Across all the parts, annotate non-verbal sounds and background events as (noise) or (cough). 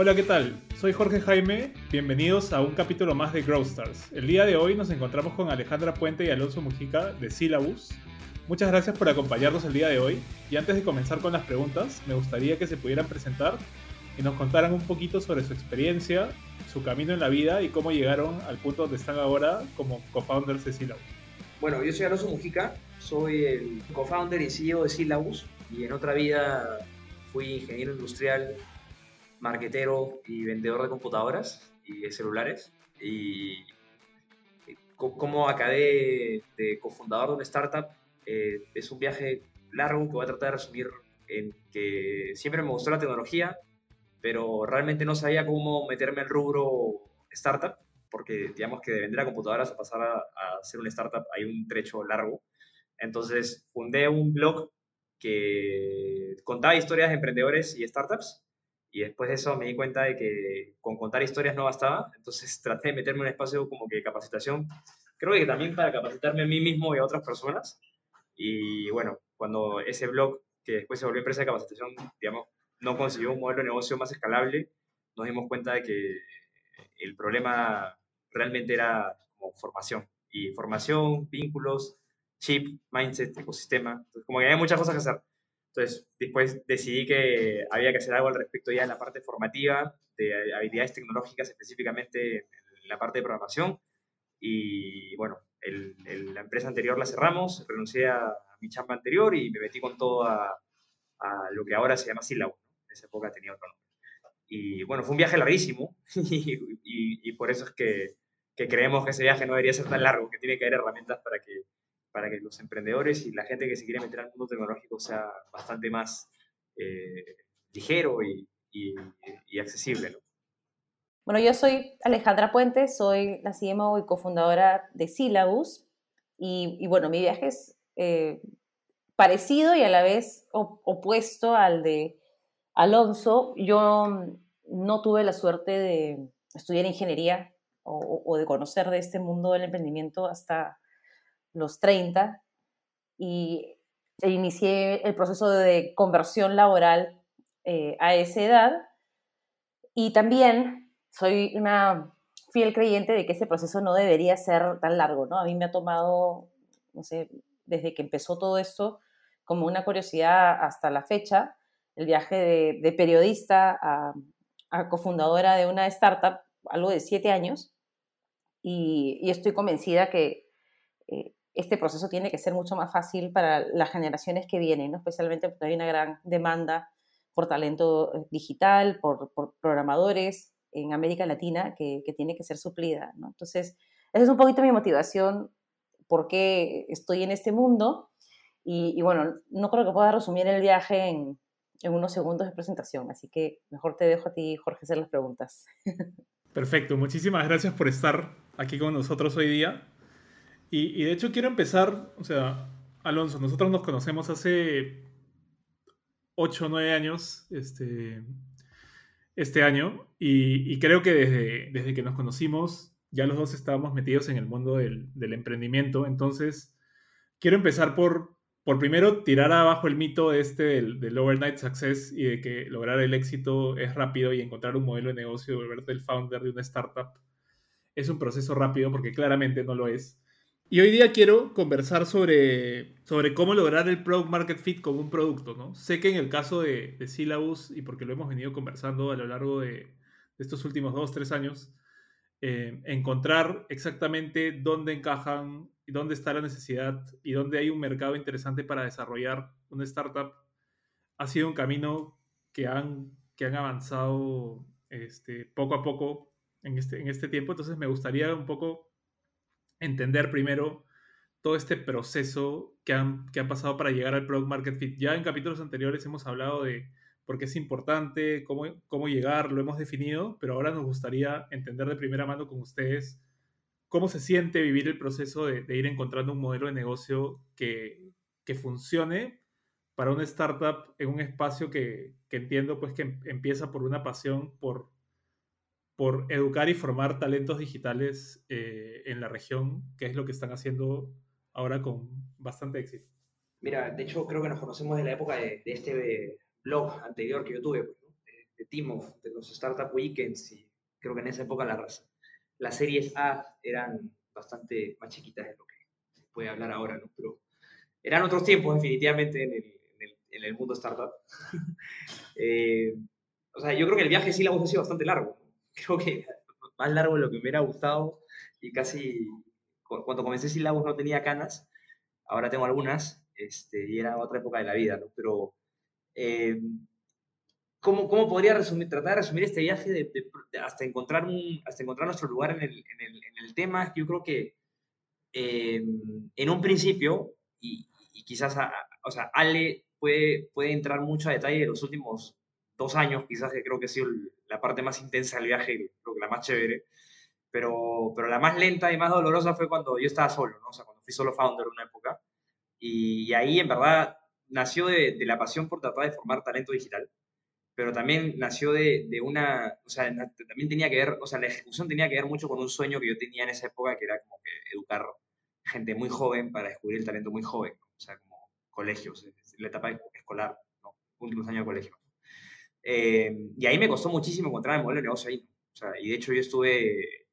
Hola, ¿qué tal? Soy Jorge Jaime, bienvenidos a un capítulo más de Growth Stars. El día de hoy nos encontramos con Alejandra Puente y Alonso Mujica de Syllabus. Muchas gracias por acompañarnos el día de hoy y antes de comenzar con las preguntas, me gustaría que se pudieran presentar y nos contaran un poquito sobre su experiencia, su camino en la vida y cómo llegaron al punto donde están ahora como co-founders de Syllabus. Bueno, yo soy Alonso Mujica, soy el co-founder y CEO de Syllabus y en otra vida fui ingeniero industrial marquetero y vendedor de computadoras y de celulares. Y como acabé de cofundador de una startup, eh, es un viaje largo que voy a tratar de resumir en que siempre me gustó la tecnología, pero realmente no sabía cómo meterme al rubro startup, porque digamos que de vender a computadoras a pasar a, a ser una startup hay un trecho largo. Entonces fundé un blog que contaba historias de emprendedores y startups y después de eso me di cuenta de que con contar historias no bastaba, entonces (laughs) traté de meterme en un espacio como que capacitación, creo que también para capacitarme a mí mismo y a otras personas. Y bueno, cuando ese blog, que después se volvió empresa de capacitación, digamos, no consiguió un modelo de negocio más escalable, nos dimos cuenta de que el problema realmente era como formación. Y formación, vínculos, chip, mindset, ecosistema. Entonces, como que había muchas cosas que hacer. Entonces, después decidí que había que hacer algo al respecto ya en la parte formativa, de habilidades tecnológicas, específicamente en la parte de programación. Y bueno, la empresa anterior la cerramos, renuncié a, mi chamba anterior y me metí con todo a, lo que ahora se llama Syllabus. En esa época tenía otro nombre. Y bueno, fue un viaje larguísimo (laughs) y, por eso es que, que creemos que ese viaje no debería ser tan largo, que tiene que haber herramientas para que para que los emprendedores y la gente que se quiere meter al mundo tecnológico sea bastante más eh, ligero y, y, accesible. Bueno, yo soy Alejandra Puente, soy la CMO y cofundadora de Syllabus. Y, bueno, mi viaje es eh, parecido y a la vez opuesto al de Alonso. Yo no tuve la suerte de estudiar ingeniería o, o de conocer de este mundo del emprendimiento hasta los 30 y inicié el proceso de conversión laboral eh, a esa edad. Y también soy una fiel creyente de que ese proceso no debería ser tan largo, ¿no? A mí me ha tomado, no sé, desde que empezó todo esto, como una curiosidad hasta la fecha, el viaje de, periodista a, cofundadora de una startup, algo de siete años, y, estoy convencida que eh, este proceso tiene que ser mucho más fácil para las generaciones que vienen, ¿no? especialmente porque hay una gran demanda por talento eh, digital, por, programadores en América Latina que, tiene que ser suplida. ¿no? Entonces, esa es un poquito mi motivación, por qué estoy en este mundo. Y, bueno, no creo que pueda resumir el viaje en, en unos segundos de presentación, así que mejor te dejo a ti, Jorge, hacer las preguntas. (laughs) Perfecto, muchísimas gracias por estar aquí con nosotros hoy día. Y, de hecho quiero empezar, o sea, Alonso, nosotros nos conocemos hace 8 o 9 años, este, este año, y, creo que desde, desde, que nos conocimos ya los dos estábamos metidos en el mundo del, emprendimiento, entonces quiero empezar por, por primero tirar abajo el mito este del, del, overnight success y de que lograr el éxito es rápido y encontrar un modelo de negocio, volverte el founder de una startup es un proceso rápido porque claramente no lo es. Y hoy día quiero conversar sobre, sobre cómo lograr el product market fit con un producto, ¿no? Sé que en el caso de, de y porque lo hemos venido conversando a lo largo de, estos últimos dos, tres años, eh, encontrar exactamente dónde encajan y dónde está la necesidad y dónde hay un mercado interesante para desarrollar una startup ha sido un camino que han, que han avanzado este, poco a poco en este, en este tiempo. Entonces me gustaría un poco entender primero todo este proceso que han, que han pasado para llegar al Product Market Fit. Ya en capítulos anteriores hemos hablado de por qué es importante, cómo, cómo llegar, lo hemos definido, pero ahora nos gustaría entender de primera mano con ustedes cómo se siente vivir el proceso de, ir encontrando un modelo de negocio que, que, funcione para una startup en un espacio que, que entiendo pues que em, empieza por una pasión por por educar y formar talentos digitales eh, en la región, que es lo que están haciendo ahora con bastante éxito. Mira, de hecho creo que nos conocemos de la época de, este blog anterior que yo tuve, pues, de Timov, de los Startup Weekends, y creo que en esa época las, las series A eran bastante más chiquitas de lo que se puede hablar ahora, ¿no? Pero eran otros tiempos, definitivamente, en el, en el, mundo startup. (laughs) Eh, o sea, yo creo que el viaje sí la ha sido bastante largo. Creo que (laughs) más largo de lo que me hubiera gustado y casi cuando comencé Sílabus no tenía canas, ahora tengo algunas, este, y era otra época de la vida, ¿no? Pero, eh, ¿cómo, ¿cómo, podría resumir, tratar de resumir este viaje de, hasta, encontrar un, hasta encontrar nuestro lugar en el, en el, en el tema? Yo creo que eh, en un principio, y, quizás, o sea, Ale puede, puede entrar mucho a detalle de los últimos dos años, quizás que creo que ha sido la parte más intensa del viaje, creo que la más chévere, pero, pero la más lenta y más dolorosa fue cuando yo estaba solo, ¿no? O sea, cuando fui solo founder una época. Y, ahí, en verdad, nació de, de, la pasión por tratar de formar talento digital, pero también nació de, de, una, o sea, también tenía que ver, o sea, la ejecución tenía que ver mucho con un sueño que yo tenía en esa época, que era como que educar gente muy joven para descubrir el talento muy joven, o sea, como colegios, la etapa escolar, ¿no? últimos años de colegio. Eh, y ahí me costó muchísimo encontrar el modelo de negocio ahí. O sea, y de hecho yo estuve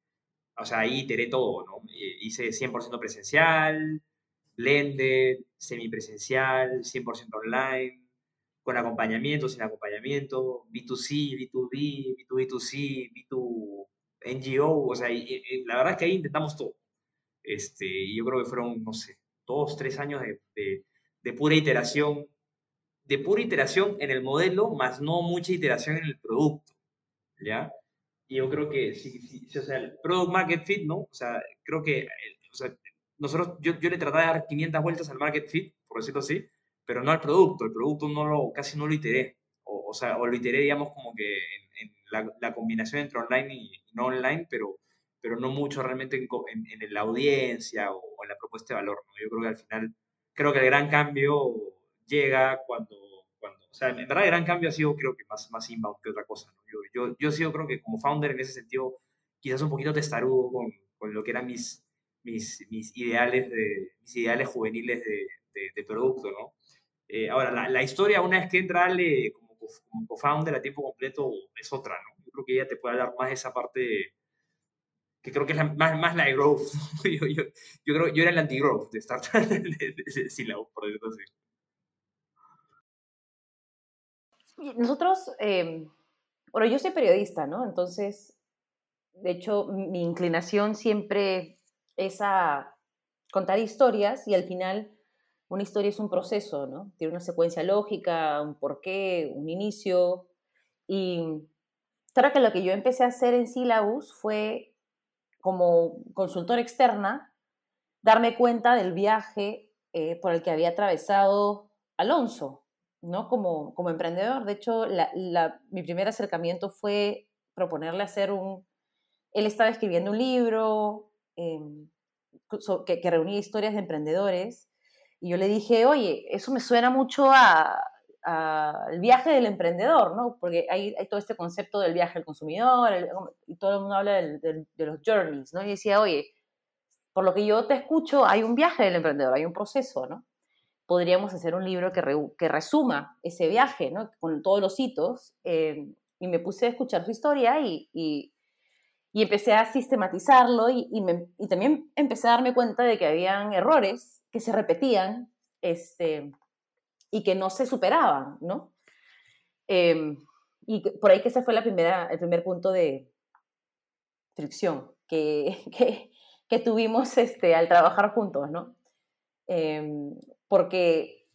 o sea, ahí iteré todo, ¿no? Hice 100% presencial, blended, semipresencial, 100% online, con acompañamiento, sin acompañamiento, B2C, B2B, B2B2C, B2NGO, o sea, la verdad es que ahí intentamos todo. Este, y yo creo que fueron, no sé, dos, tres años de pura iteración, de pura iteración en el modelo, más no mucha iteración en el producto, ¿ya? Y yo creo que sí, sí, o sea, el product market fit, ¿no? O sea, creo que, o sea, nosotros, yo, yo le traté de dar 500 vueltas al market fit, por decirlo así, pero no al producto. El producto no lo, casi no lo iteré. O, o sea, o lo iteré, digamos, como que en, la, la, combinación entre online y, no online, pero, pero no mucho realmente en, en, la audiencia o, en la propuesta de valor, ¿no? Yo creo que al final, creo que el gran cambio llega cuando o sea, en verdad el gran cambio ha sido creo que más, más inbound que otra cosa. ¿no? Yo, yo, yo he sido creo que como founder en ese sentido quizás un poquito testarudo con, con lo que eran mis, mis, mis, ideales, de, mis ideales juveniles de, de, producto, ¿no? Eh, ahora, la, la, historia una vez que entra Ale como, como co-founder a tiempo completo es otra, ¿no? Yo creo que ella te puede hablar más de esa parte que creo que es la, más, más la de growth. (laughs) yo, yo, yo, creo yo era el anti-growth de startup (laughs) de, de, de, por decirlo así. Nosotros, eh, bueno, yo soy periodista, ¿no? Entonces, de hecho, mi inclinación siempre es a contar historias y al final una historia es un proceso, ¿no? Tiene una secuencia lógica, un porqué, un inicio. Y claro que lo que yo empecé a hacer en Syllabus fue, como consultor externa, darme cuenta del viaje eh, por el que había atravesado Alonso, ¿no? Como, como emprendedor. De hecho, mi primer acercamiento fue proponerle hacer un... Él estaba escribiendo un libro em, que, reunía historias de emprendedores y yo le dije, oye, eso me suena mucho al a, viaje del emprendedor, ¿no? Porque hay, hay, todo este concepto del viaje del consumidor y todo el mundo habla de los journeys, ¿no? Y decía, oye, por lo que yo te escucho, hay un viaje del emprendedor, hay un proceso, ¿no? Podríamos hacer un libro que, que resuma ese viaje, ¿no? con todos los hitos. Eh, y me puse a escuchar su historia y, y, empecé a sistematizarlo y, y, también empecé a darme cuenta de que habían errores que se repetían este, y que no se superaban, ¿no? Em, y por ahí que ese fue la primera, el primer punto de fricción que, (laughs) que, que tuvimos este, al trabajar juntos, ¿no? Em, porque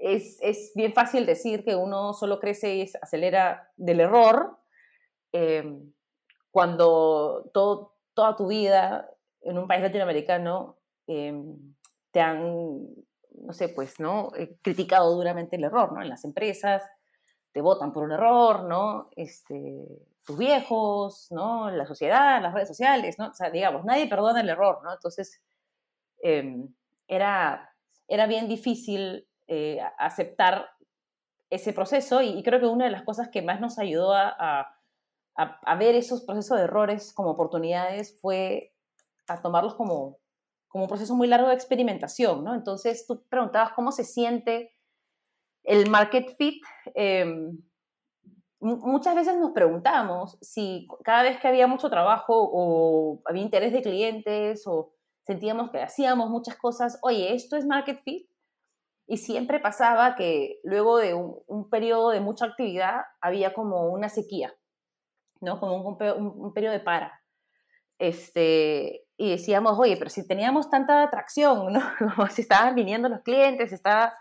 es, es, bien fácil decir que uno solo crece y acelera del error, em, cuando todo, toda tu vida en un país latinoamericano em, te han, no sé, pues, ¿no? Eh, criticado duramente el error, ¿no? En las empresas te votan por un error, ¿no? Este, tus viejos, ¿no? La sociedad, las redes sociales, ¿no? O sea, digamos, nadie perdona el error, ¿no? Entonces, era era bien difícil eh, aceptar ese proceso y, creo que una de las cosas que más nos ayudó a, a, ver esos procesos de errores como oportunidades fue a tomarlos como, como un proceso muy largo de experimentación, ¿no? Entonces tú preguntabas cómo se siente el market fit. Em, muchas veces nos preguntamos si cada vez que había mucho trabajo o había interés de clientes o sentíamos que hacíamos muchas cosas, oye, ¿esto es market fit? Y siempre pasaba que luego de un, periodo de mucha actividad había como una sequía, ¿no? Como un, un, periodo de para. Este, y decíamos, oye, pero si teníamos tanta atracción, ¿no? (laughs) Como si estaban viniendo los clientes, estaba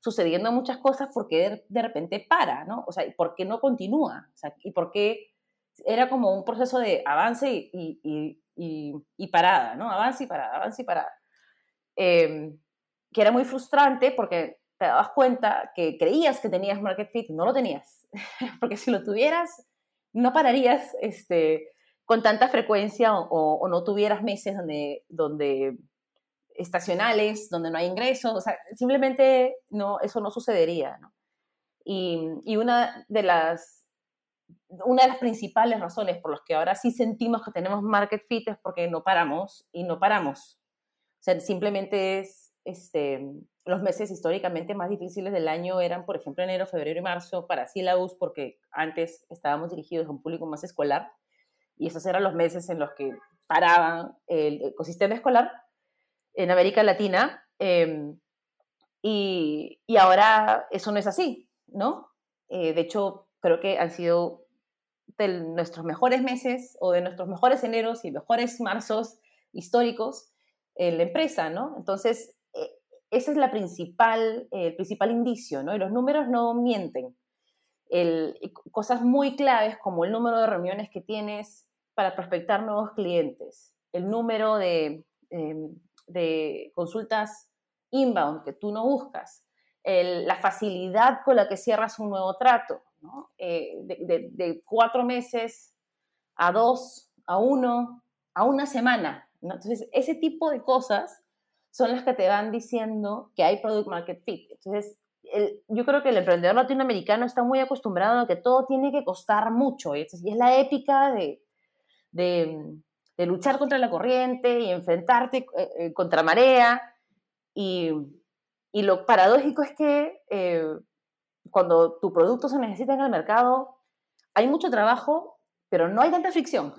sucediendo muchas cosas, porque de, repente para, ¿no? O sea, ¿por qué no continúa? O sea, ¿y por qué era como un proceso de avance y, y, y, parada, ¿no? Avance y parada, avance y parada. Em, que era muy frustrante porque te dabas cuenta que creías que tenías market fit y no lo tenías. (laughs) porque si lo tuvieras, no pararías este, con tanta frecuencia o, no tuvieras meses donde, donde estacionales, donde no hay ingresos, o sea, simplemente no, eso no sucedería. ¿no? Y, y, una, de las, una de las principales razones por las que ahora sí sentimos que tenemos market fit es porque no paramos y no paramos. O sea, simplemente es, este, los meses históricamente más difíciles del año eran, por ejemplo, enero, febrero y marzo para Syllabus, porque antes estábamos dirigidos a un público más escolar, y esos eran los meses en los que paraban el ecosistema escolar en América Latina, em, y, y, ahora eso no es así, ¿no? Eh, de hecho, creo que han sido de nuestros mejores meses o de nuestros mejores eneros y mejores marzos históricos en la empresa, ¿no? Entonces, eh, ese es la principal, el principal indicio, ¿no? Y los números no mienten. El, cosas muy claves como el número de reuniones que tienes para prospectar nuevos clientes, el número de, em, de consultas inbound que tú no buscas, la facilidad con la que cierras un nuevo trato, eh, de, cuatro meses a dos, a uno, a una semana. Entonces, ese tipo de cosas son las que te van diciendo que hay product market fit. Entonces, yo creo que el emprendedor latinoamericano está muy acostumbrado a que todo tiene que costar mucho. Y es, la épica de, de luchar contra la corriente y enfrentarte eh, eh, contra marea. Y, y, lo paradójico es que eh, cuando tu producto se necesita en el mercado, hay mucho trabajo, pero no hay tanta fricción,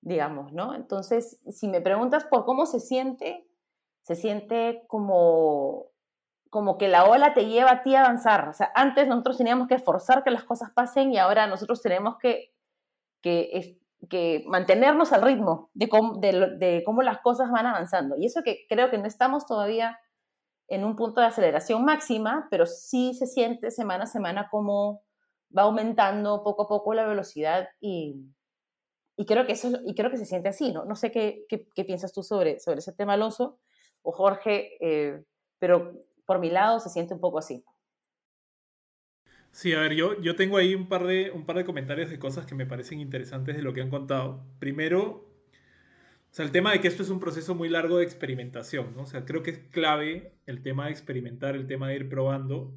digamos, ¿no? Entonces, si me preguntas por cómo se siente, se siente como, como que la ola te lleva a ti a avanzar. O sea, antes nosotros teníamos que forzar que las cosas pasen y ahora nosotros tenemos que, que que mantenernos al ritmo de cómo, de, cómo las cosas van avanzando. Y eso que creo que no estamos todavía en un punto de aceleración máxima, pero sí se siente semana a semana cómo va aumentando poco a poco la velocidad y, y creo que eso y creo que se siente así, ¿no? No sé qué, qué, piensas tú sobre, sobre ese tema, Alonso, o Jorge, eh, pero por mi lado se siente un poco así. Sí, a ver, yo, yo tengo ahí un par, de, un par de comentarios de cosas que me parecen interesantes de lo que han contado. Primero, o sea, el tema de que esto es un proceso muy largo de experimentación, ¿no? O sea, creo que es clave el tema de experimentar, el tema de ir probando.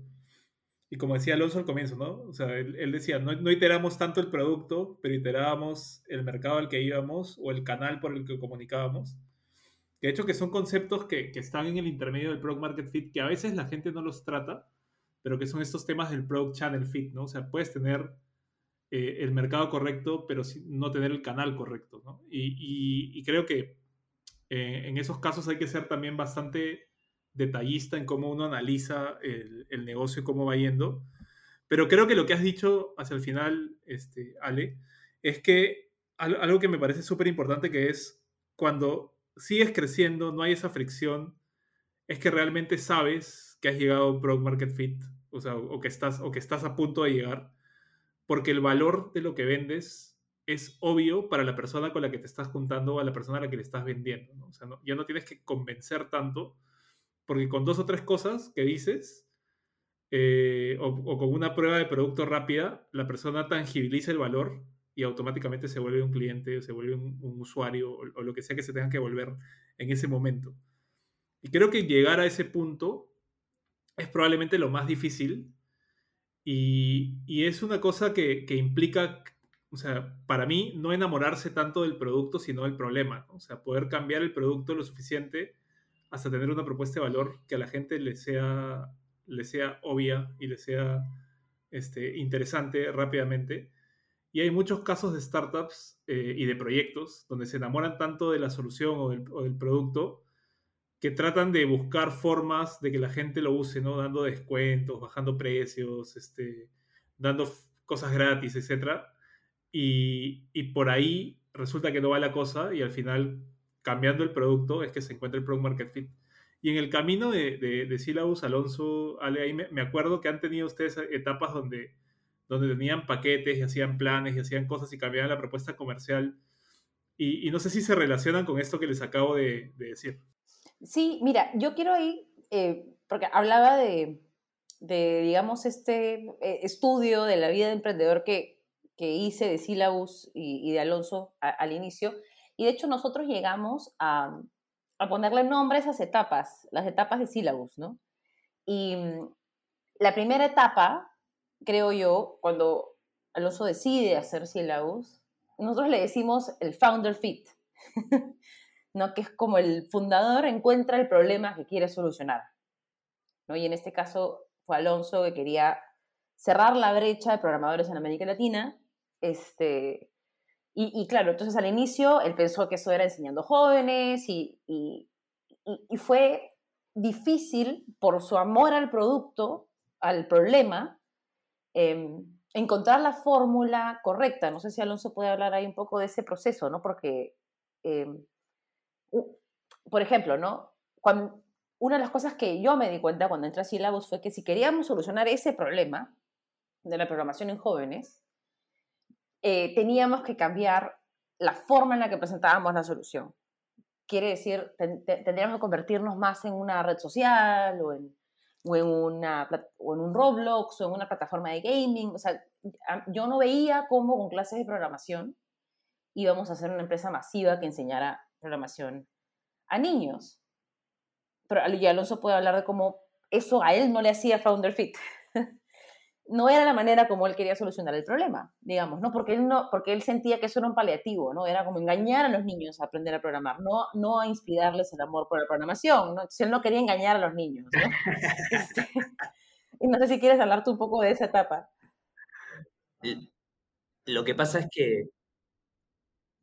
Y como decía Alonso al comienzo, ¿no? O sea, él, decía, no, no, iteramos tanto el producto, pero iterábamos el mercado al que íbamos o el canal por el que comunicábamos. De hecho, que son conceptos que, que están en el intermedio del Product Market Fit, que a veces la gente no los trata pero que son estos temas del Product Channel Fit, ¿no? O sea, puedes tener eh, el mercado correcto, pero no tener el canal correcto, ¿no? Y, creo que eh, en esos casos hay que ser también bastante detallista en cómo uno analiza el, el, negocio y cómo va yendo. Pero creo que lo que has dicho hacia el final, este, Ale, es que algo que me parece súper importante que es cuando sigues creciendo, no hay esa fricción, es que realmente sabes que has llegado a un product market fit o sea, o que estás, o que estás a punto de llegar, porque el valor de lo que vendes es obvio para la persona con la que te estás juntando o a la persona a la que le estás vendiendo. O sea, ya no tienes que convencer tanto, porque con dos o tres cosas que dices, eh, o, con una prueba de producto rápida, la persona tangibiliza el valor y automáticamente se vuelve un cliente, o se vuelve un, usuario, o, o, lo que sea que se tenga que volver en ese momento. Y creo que llegar a ese punto es probablemente lo más difícil y, es una cosa que, implica, o sea, para mí no enamorarse tanto del producto, sino del problema, o sea, poder cambiar el producto lo suficiente hasta tener una propuesta de valor que a la gente le sea, le sea obvia y le sea este, interesante rápidamente. Y hay muchos casos de startups eh, y de proyectos donde se enamoran tanto de la solución o del, producto que tratan de buscar formas de que la gente lo use, ¿no? Dando descuentos, bajando precios, este, dando cosas gratis, etc. Y, y por ahí resulta que no va la cosa y al final, cambiando el producto, es que se encuentra el product market fit. Y en el camino de, de, de Alonso, Ale, ahí me, me, acuerdo que han tenido ustedes etapas donde, donde tenían paquetes y hacían planes y hacían cosas y cambiaban la propuesta comercial. Y, y no sé si se relacionan con esto que les acabo de decir. Sí, mira, yo quiero ahí, eh, porque hablaba de, digamos, este eh, estudio de la vida de emprendedor que, que hice de Syllabus y, de Alonso al inicio. Y de hecho nosotros llegamos a, a ponerle nombre a esas etapas, las etapas de Syllabus, ¿no? Y mm, la primera etapa, creo yo, cuando Alonso decide hacer Syllabus, nosotros le decimos el founder fit, (laughs) ¿no? Que es como el fundador encuentra el problema que quiere solucionar, ¿no? Y en este caso fue Alonso que quería cerrar la brecha de programadores en América Latina, este, y, y, claro, entonces al inicio él pensó que eso era enseñando jóvenes y, y, fue difícil por su amor al producto, al problema, eh, encontrar la fórmula correcta. No sé si Alonso puede hablar ahí un poco de ese proceso, ¿no? Porque, eh, por ejemplo, ¿no? Cuando, una de las cosas que yo me di cuenta cuando entré a Syllabus fue que si queríamos solucionar ese problema de la programación en jóvenes, eh, teníamos que cambiar la forma en la que presentábamos la solución. Quiere decir, ten, tendríamos que convertirnos más en una red social o en, o en, una, o en un Roblox o en una plataforma de gaming. O sea, yo no veía cómo con clases de programación íbamos a hacer una empresa masiva que enseñara programación a niños. Pero ya Alonso puede hablar de cómo eso a él no le hacía Founder Fit. (laughs) no era la manera como él quería solucionar el problema, digamos, ¿no? Porque él, no, porque él sentía que eso era un paliativo, ¿no? Era como engañar a los niños a aprender a programar, no, no a inspirarles el amor por la programación, ¿no? Entonces él no quería engañar a los niños, ¿no? (laughs) Este, y no sé si quieres hablar tú un poco de esa etapa. Lo que pasa es que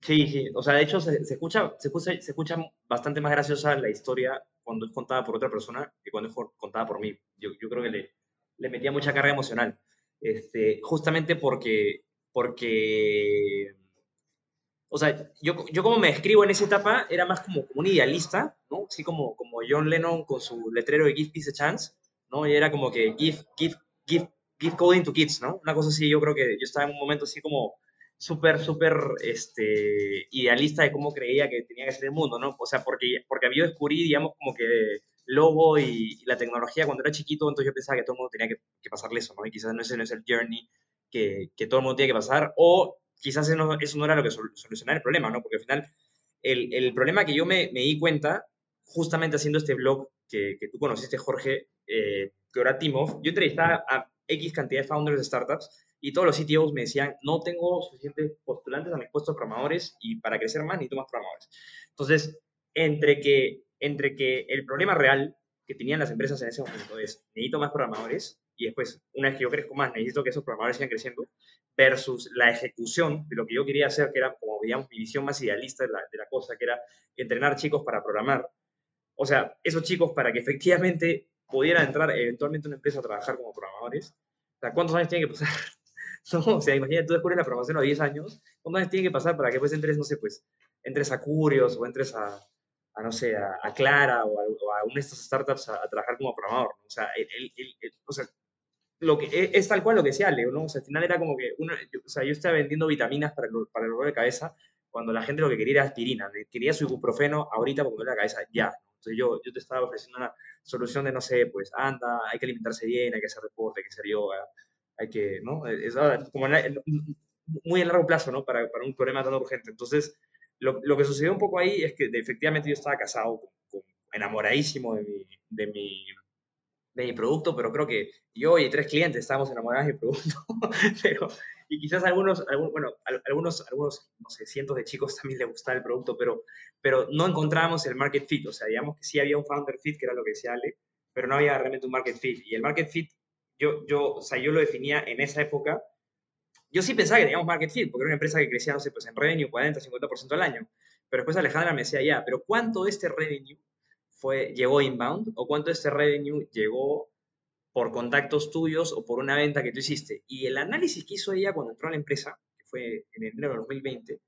Sí, sí, o sea, de hecho se, se, escucha, se, escucha, se escucha bastante más graciosa la historia cuando es contada por otra persona que cuando es contada por mí. Yo, yo creo que le, le metía mucha carga emocional. Este, justamente porque, porque, o sea, yo, yo como me describo en esa etapa era más como, como un idealista, ¿no? Así como, como John Lennon con su letrero de Give Peace a Chance, ¿no? Y era como que give, give, give, give coding to kids, ¿no? Una cosa así, yo creo que yo estaba en un momento así como súper, súper este, idealista de cómo creía que tenía que ser el mundo, ¿no? O sea, porque, porque yo descubrí, digamos, como que logo y, y, la tecnología cuando era chiquito, entonces yo pensaba que todo el mundo tenía que, que pasarle eso, ¿no? Y quizás no ese no es el journey que, que, todo el mundo tiene que pasar, o quizás eso no, eso no era lo que sol, el problema, ¿no? Porque al final, el, el problema que yo me, me, di cuenta, justamente haciendo este blog que, que tú conociste, Jorge, eh, que era Timov, yo entrevistaba a X cantidad de founders de startups y todos los CTOs me decían, no tengo suficientes postulantes a mis puestos de programadores y para crecer más necesito más programadores. Entonces, entre que entre que el problema real que tenían las empresas en ese momento es, necesito más programadores, y después, una vez que yo crezco más, necesito que esos programadores sigan creciendo, versus la ejecución de lo que yo quería hacer, que era, como digamos, mi visión más idealista de la, de la cosa, que era entrenar chicos para programar. O sea, esos chicos para que efectivamente pudieran entrar eventualmente una empresa a trabajar como programadores. O sea, ¿cuántos años tienen que pasar? (laughs) no, o sea, imagínate, tú descubres la programación a 10 años, ¿cuántos años tienen que pasar para que después entres, no sé, pues, entres a Curios o entres a, a no sé, a, a Clara o a, o a, una de estas startups a, trabajar como programador. O, sea, el, el, el, o sea, lo que, es, es, tal cual lo que decía Leo, ¿no? O sea, al final era como que, uno, yo, o sea, yo estaba vendiendo vitaminas para para el dolor de cabeza cuando la gente lo que quería era aspirina, quería su ibuprofeno ahorita porque me duele la cabeza, ya. Entonces yo, yo te estaba ofreciendo una solución de, no sé, pues anda, hay que alimentarse bien, hay que hacer deporte, hay que hacer yoga, hay que, ¿no? Es como muy a largo plazo, ¿no? Para, para un problema tan urgente. Entonces, lo, lo, que sucedió un poco ahí es que efectivamente yo estaba casado, con, con, enamoradísimo de mi, de, mi, de mi producto, pero creo que yo y tres clientes estábamos enamorados de mi producto, (laughs) pero, y quizás algunos, algún, bueno, algunos, algunos, no sé, cientos de chicos también les gustaba el producto, pero, pero no encontrábamos el market fit, o sea, digamos que sí había un founder fit, que era lo que decía Ale, pero no había realmente un market fit, y el market fit yo, yo, o sea, yo lo definía en esa época. Yo sí pensaba que teníamos market fit, porque era una empresa que crecía, no sé, pues en revenue 40, 50% al año. Pero después Alejandra me decía, ya, pero ¿cuánto de este revenue fue, llegó inbound? ¿O cuánto de este revenue llegó por contactos tuyos o por una venta que tú hiciste? Y el análisis que hizo ella cuando entró a la empresa, que fue en enero de 2020,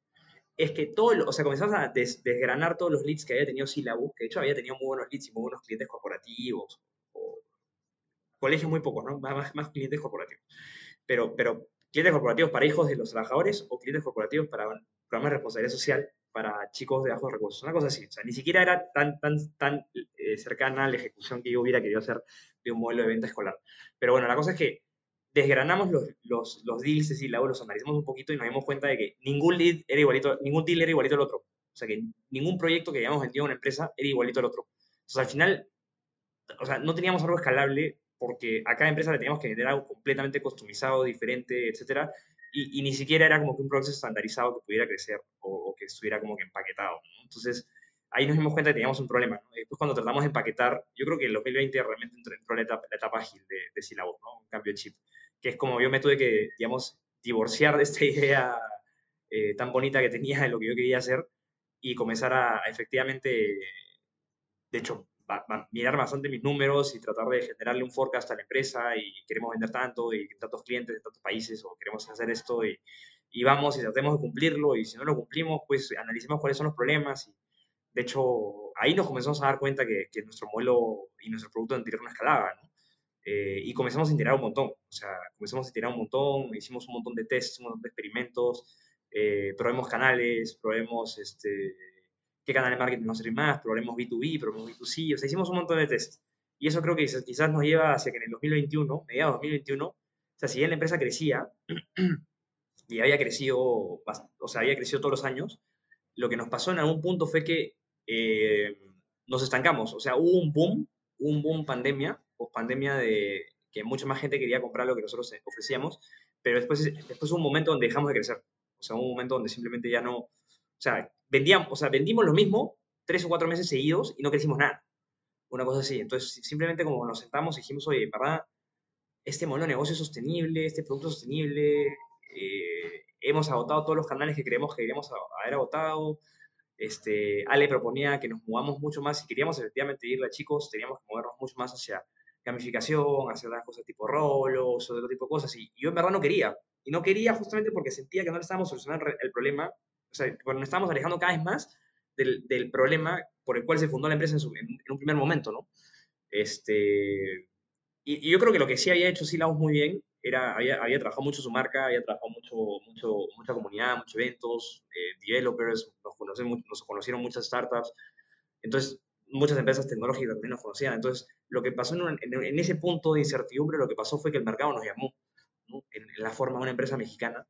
es que todo, o sea, a desgranar todos los leads que había tenido Syllabus, que de hecho había tenido muy buenos leads y muy buenos clientes corporativos, o colegios muy pocos, ¿no? Más, más clientes corporativos. Pero, pero clientes corporativos para hijos de los trabajadores o clientes corporativos para programas de responsabilidad social para chicos de bajos recursos, una cosa así. O sea, ni siquiera era tan, tan, tan eh, cercana a la ejecución que yo hubiera querido hacer de un modelo de venta escolar. Pero bueno, la cosa es que desgranamos los, los, los deals de Silao, los analizamos un poquito y nos dimos cuenta de que ningún lead era igualito, ningún deal era igualito al otro. O sea, que ningún proyecto que hayamos vendido a una empresa era igualito al otro. Entonces, al final, o sea, no teníamos algo escalable porque a cada empresa le teníamos que vender algo completamente customizado, diferente, etcétera, y, y, ni siquiera era como que un proceso estandarizado que pudiera crecer o, que estuviera como que empaquetado. Entonces, ahí nos dimos cuenta que teníamos un problema. Después, cuando tratamos de empaquetar, yo creo que en 2020 realmente entró, la, etapa, la etapa ágil de, de ¿no? un cambio de chip que es como yo me tuve que, digamos, divorciar de esta (laughs) idea eh, tan bonita que tenía de lo que yo quería hacer y comenzar a, efectivamente, de hecho, mirar bastante mis números y tratar de generarle un forecast a la empresa y queremos vender tanto y tantos clientes de tantos países o queremos hacer esto y, vamos y tratemos de cumplirlo y si no lo cumplimos, pues analicemos cuáles son los problemas y de hecho ahí nos comenzamos a dar cuenta que, nuestro modelo y nuestro producto anterior no escalaba, ¿no? Eh, y comenzamos a integrar un montón, o sea, comenzamos a integrar un montón, hicimos un montón de tests, un montón de experimentos, eh, probemos canales, probemos este, qué canal de marketing nos sirve más, probemos B2B, probemos B2C, o sea, hicimos un montón de tests. Y eso creo que quizás nos lleva hacia que en el 2021, mediados de 2021, o sea, si bien la empresa crecía (clears throat) y había crecido, o sea, había crecido todos los años, lo que nos pasó en algún punto fue que eh, nos estancamos, o sea, hubo un boom, un boom pandemia, pandemia de que mucha más gente quería comprar lo que nosotros ofrecíamos, pero después, después hubo un momento donde dejamos de crecer. O sea, un momento donde simplemente ya no, o sea, vendíamos, o sea, vendimos lo mismo tres o cuatro meses seguidos y no crecimos nada. Una cosa así. Entonces, simplemente como nos sentamos y dijimos, oye, ¿verdad? Este modelo de negocio es sostenible, este producto es sostenible, eh, hemos agotado todos los canales que creemos que queríamos haber agotado. Este, Ale proponía que nos movamos mucho más y queríamos efectivamente irle a chicos, teníamos que movernos mucho más hacia gamificación, hacer las cosas tipo rolos, otro tipo de cosas. Y yo en verdad no quería. Y no quería justamente porque sentía que no le estábamos solucionando el problema, o sea, nos estábamos alejando cada vez más del, del problema por el cual se fundó la empresa en, en, un primer momento, ¿no? Este, y, yo creo que lo que sí había hecho Silaos muy bien era, había, había, trabajado mucho su marca, había trabajado mucho, mucho, mucha comunidad, muchos eventos, eh, developers, nos, conocen, nos conocieron muchas startups. Entonces, muchas empresas tecnológicas también nos conocían. Entonces, lo que pasó en, ese punto de incertidumbre, lo que pasó fue que el mercado nos llamó, en, la forma de una empresa mexicana,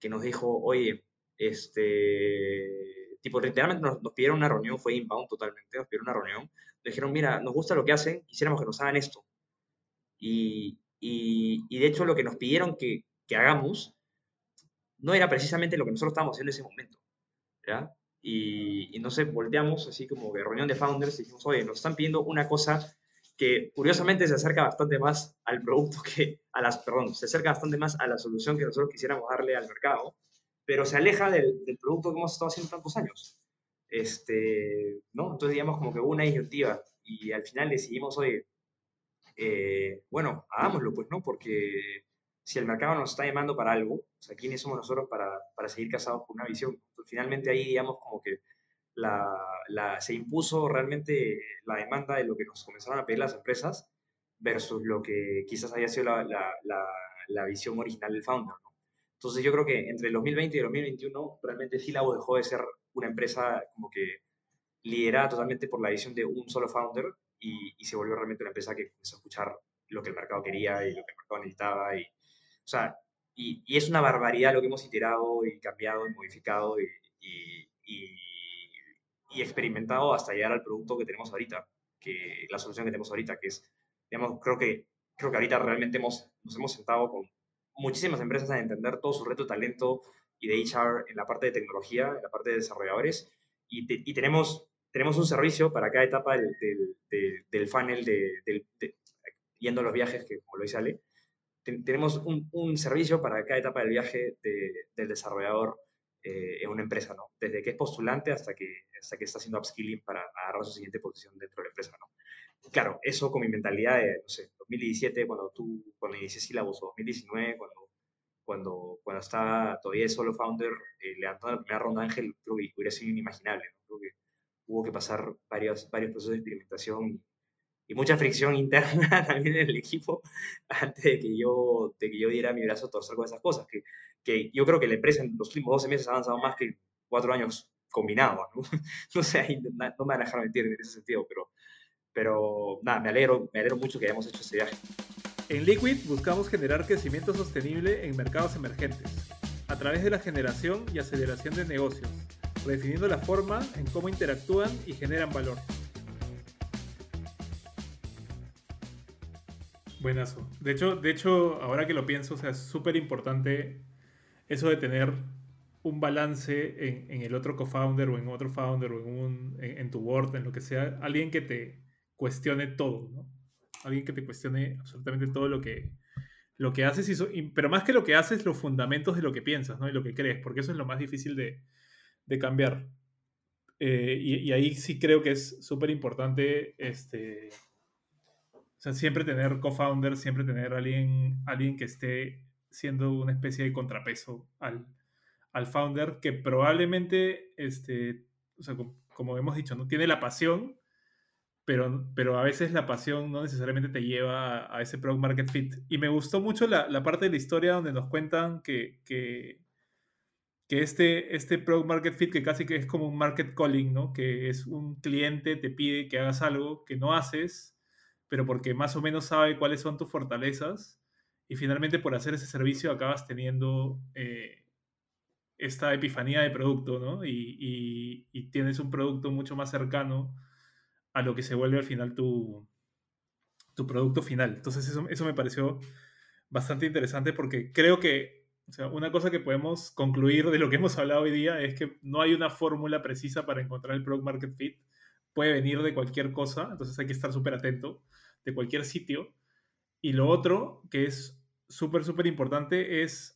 que nos dijo, oye, este, tipo, literalmente nos, pidieron una reunión, fue inbound totalmente, nos pidieron una reunión, nos dijeron, mira, nos gusta lo que hacen, quisiéramos que nos hagan esto. Y, y, de hecho lo que nos pidieron que, que hagamos no era precisamente lo que nosotros estábamos haciendo en ese momento. ¿ya? y, no sé, volteamos así como de reunión de founders y dijimos, oye, nos están pidiendo una cosa que curiosamente se acerca bastante más al producto que a las, perdón, se acerca bastante más a la solución que nosotros quisiéramos darle al mercado, pero se aleja del, del producto que hemos estado haciendo tantos años. Este, ¿no? Entonces, digamos, como que hubo una disyuntiva y al final decidimos, oye, eh, bueno, hagámoslo, pues, ¿no? Porque si el mercado nos está llamando para algo, o sea, ¿quiénes somos nosotros para, para seguir casados con una visión? Finalmente ahí, digamos, como que la, la, se impuso realmente la demanda de lo que nos comenzaron a pedir las empresas versus lo que quizás había sido la, la visión original del founder, ¿no? Entonces yo creo que entre el 2020 y el 2021 realmente Silabo dejó de ser una empresa como que liderada totalmente por la visión de un solo founder y, y, se volvió realmente una empresa que comenzó a escuchar lo que el mercado quería y lo que el mercado necesitaba y, o sea, y, y, es una barbaridad lo que hemos iterado y cambiado y modificado y, y, experimentado hasta llegar al producto que tenemos ahorita, que la solución que tenemos ahorita, que es, digamos, creo que, creo que ahorita realmente hemos, nos hemos sentado con muchísimas empresas a entender todo su reto de talento y de HR en la parte de tecnología, en la parte de desarrolladores, y, y tenemos, tenemos un servicio para cada etapa del, del, del, funnel, de, yendo a los viajes, que como lo dice Ale, tenemos un, un, servicio para cada etapa del viaje del desarrollador eh, en una empresa, ¿no? Desde que es postulante hasta que, hasta que está haciendo upskilling para agarrar su siguiente posición dentro de la empresa, ¿no? Claro, eso con mi mentalidad de, no sé, 2017, cuando tú, cuando inicié sílabos, o 2019, cuando, cuando, cuando estaba todavía solo founder, eh, levantando la primera ronda Ángel, creo que hubiera sido inimaginable, ¿no? Creo que hubo que pasar varios, varios procesos de experimentación y mucha fricción interna (laughs) también en el equipo (laughs) antes de que yo, de que yo diera mi brazo a torcer con esas cosas, que, que yo creo que la empresa en los últimos 12 meses ha avanzado más que cuatro años combinados, ¿no? (laughs) no sé, no, me van a dejar mentir en ese sentido, pero, pero nada, me alegro, me alegro mucho que hayamos hecho este viaje. En Liquid buscamos generar crecimiento sostenible en mercados emergentes, a través de la generación y aceleración de negocios, redefiniendo la forma en cómo interactúan y generan valor. Buenazo. De hecho, de hecho, ahora que lo pienso, o sea, es súper importante eso de tener un balance en, en el otro co-founder o en otro founder o en, un, en, tu board, en lo que sea, alguien que te cuestione todo, ¿no? Alguien que te cuestione absolutamente todo lo que, lo que haces, y, pero más que lo que haces, los fundamentos de lo que piensas, ¿no? Y lo que crees, porque eso es lo más difícil de, de cambiar. Eh, y, y, ahí sí creo que es súper importante este, o sea, siempre tener co-founder, siempre tener alguien, alguien que esté siendo una especie de contrapeso al, al founder, que probablemente, este, o sea, como, hemos dicho, no tiene la pasión, pero, pero a veces la pasión no necesariamente te lleva a, ese product market fit. Y me gustó mucho la, la, parte de la historia donde nos cuentan que, que, que este, este product market fit, que casi que es como un market calling, ¿no? Que es un cliente te pide que hagas algo que no haces pero porque más o menos sabe cuáles son tus fortalezas y finalmente por hacer ese servicio acabas teniendo eh, esta epifanía de producto, ¿no? Y, y, tienes un producto mucho más cercano a lo que se vuelve al final tu, tu producto final. Entonces eso, eso me pareció bastante interesante porque creo que o sea, una cosa que podemos concluir de lo que hemos hablado hoy día es que no hay una fórmula precisa para encontrar el product market fit. Puede venir de cualquier cosa, entonces hay que estar súper atento de cualquier sitio. Y lo otro, que es súper, súper importante, es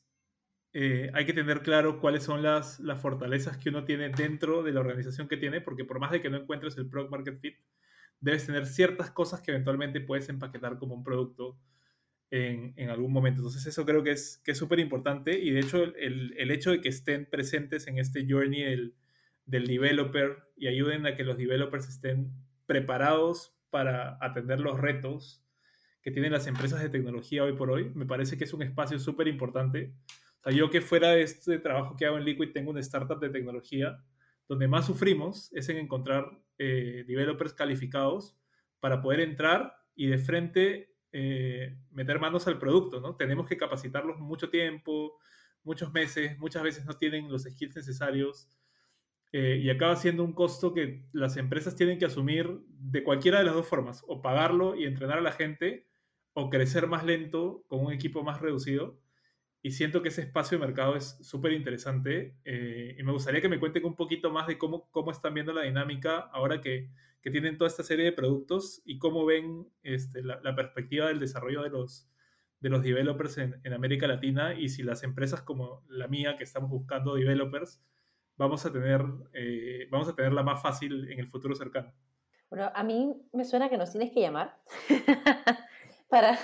eh, hay que tener claro cuáles son las, fortalezas que uno tiene dentro de la organización que tiene, porque por más de que no encuentres el product market fit, debes tener ciertas cosas que eventualmente puedes empaquetar como un producto en, algún momento. Entonces eso creo que es que súper importante y de hecho el, el, hecho de que estén presentes en este journey del, del developer y ayuden a que los developers estén preparados para atender los retos que tienen las empresas de tecnología hoy por hoy. Me parece que es un espacio súper importante. O sea, yo que fuera de este trabajo que hago en Liquid tengo una startup de tecnología, donde más sufrimos es en encontrar eh, developers calificados para poder entrar y de frente eh, meter manos al producto, ¿no? Tenemos que capacitarlos mucho tiempo, muchos meses, muchas veces no tienen los skills necesarios eh, y acaba siendo un costo que las empresas tienen que asumir de cualquiera de las dos formas, o pagarlo y entrenar a la gente, o crecer más lento con un equipo más reducido. Y siento que ese espacio de mercado es súper interesante eh, y me gustaría que me cuenten un poquito más de cómo, cómo están viendo la dinámica ahora que, que tienen toda esta serie de productos y cómo ven este, la, la, perspectiva del desarrollo de los, de los developers en, en América Latina y si las empresas como la mía, que estamos buscando developers, vamos a tener, eh, vamos a tenerla más fácil en el futuro cercano. Bueno, a mí me suena que nos tienes que llamar (laughs) para